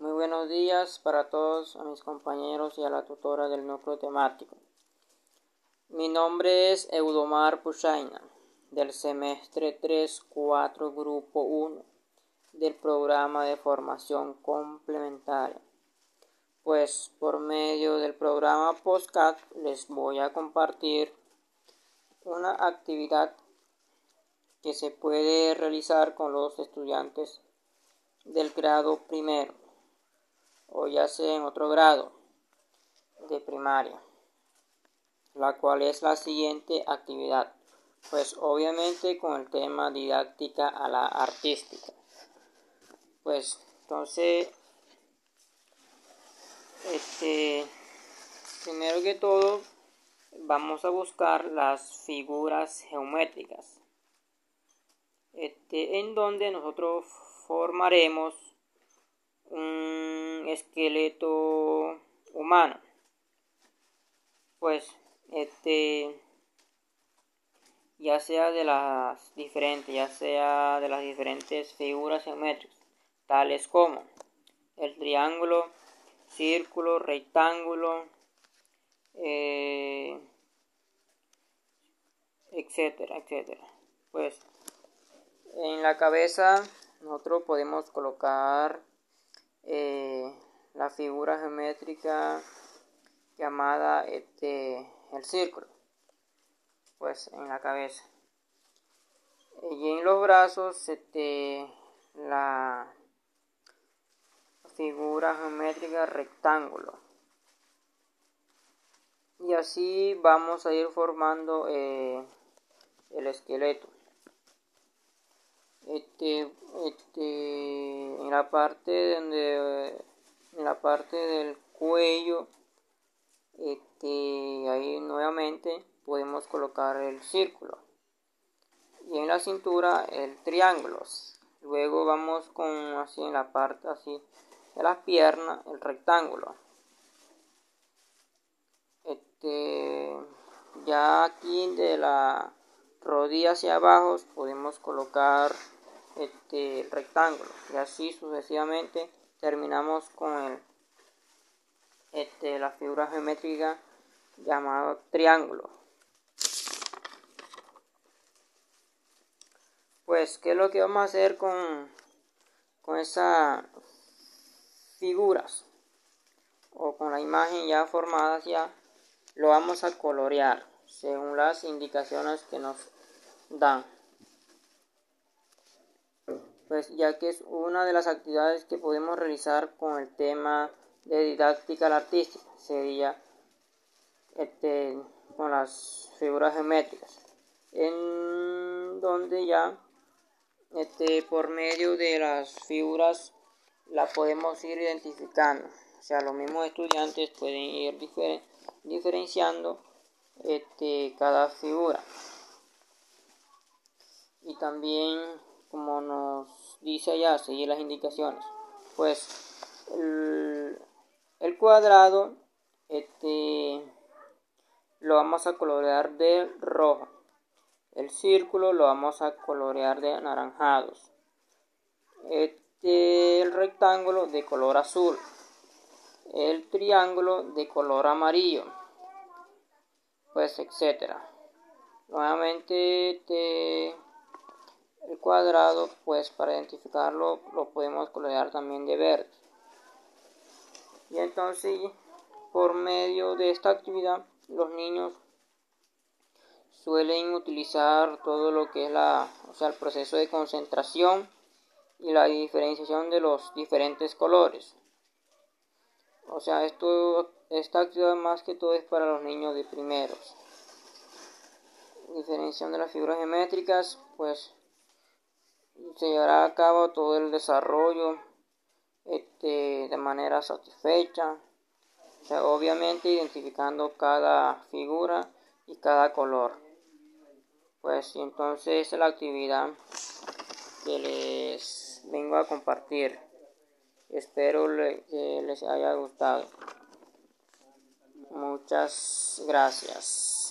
Muy buenos días para todos a mis compañeros y a la tutora del núcleo temático. Mi nombre es Eudomar Puchaina, del semestre 3-4, grupo 1, del programa de formación complementaria. Pues por medio del programa POSCAT les voy a compartir una actividad que se puede realizar con los estudiantes del grado primero o ya sea en otro grado de primaria, la cual es la siguiente actividad, pues obviamente con el tema didáctica a la artística. Pues entonces, este, primero que todo, vamos a buscar las figuras geométricas, este, en donde nosotros formaremos un esqueleto humano. Pues este ya sea de las diferentes, ya sea de las diferentes figuras geométricas, tales como el triángulo, círculo, rectángulo, eh, etcétera, etcétera. Pues en la cabeza nosotros podemos colocar eh, la figura geométrica llamada este, el círculo, pues en la cabeza. Y en los brazos este, la figura geométrica rectángulo. Y así vamos a ir formando eh, el esqueleto. Este, este, en la parte donde, en la parte del cuello, este, ahí nuevamente podemos colocar el círculo y en la cintura el triángulo. Luego vamos con así en la parte así de las piernas el rectángulo. Este, ya aquí de la rodilla hacia abajo podemos colocar este rectángulo. Y así sucesivamente terminamos con el este la figura geométrica llamada triángulo. Pues qué es lo que vamos a hacer con con esas figuras o con la imagen ya formada ya lo vamos a colorear según las indicaciones que nos dan pues ya que es una de las actividades que podemos realizar con el tema de didáctica artística, sería este, con las figuras geométricas, en donde ya este, por medio de las figuras la podemos ir identificando, o sea, los mismos estudiantes pueden ir diferenciando este, cada figura. Y también como nos dice allá, seguir las indicaciones. Pues el, cuadrado este, lo vamos a colorear de rojo. El círculo lo vamos a colorear de anaranjados. Este, el rectángulo de color azul. El triángulo de color amarillo. Pues etcétera. Nuevamente este, el cuadrado, pues para identificarlo lo podemos colorear también de verde. Y entonces, por medio de esta actividad, los niños suelen utilizar todo lo que es la, o sea, el proceso de concentración y la diferenciación de los diferentes colores. O sea, esto, esta actividad más que todo es para los niños de primeros. Diferenciación de las figuras geométricas, pues se llevará a cabo todo el desarrollo este, de manera satisfecha, obviamente identificando cada figura y cada color. Pues entonces es la actividad que les vengo a compartir. Espero que les haya gustado. Muchas gracias.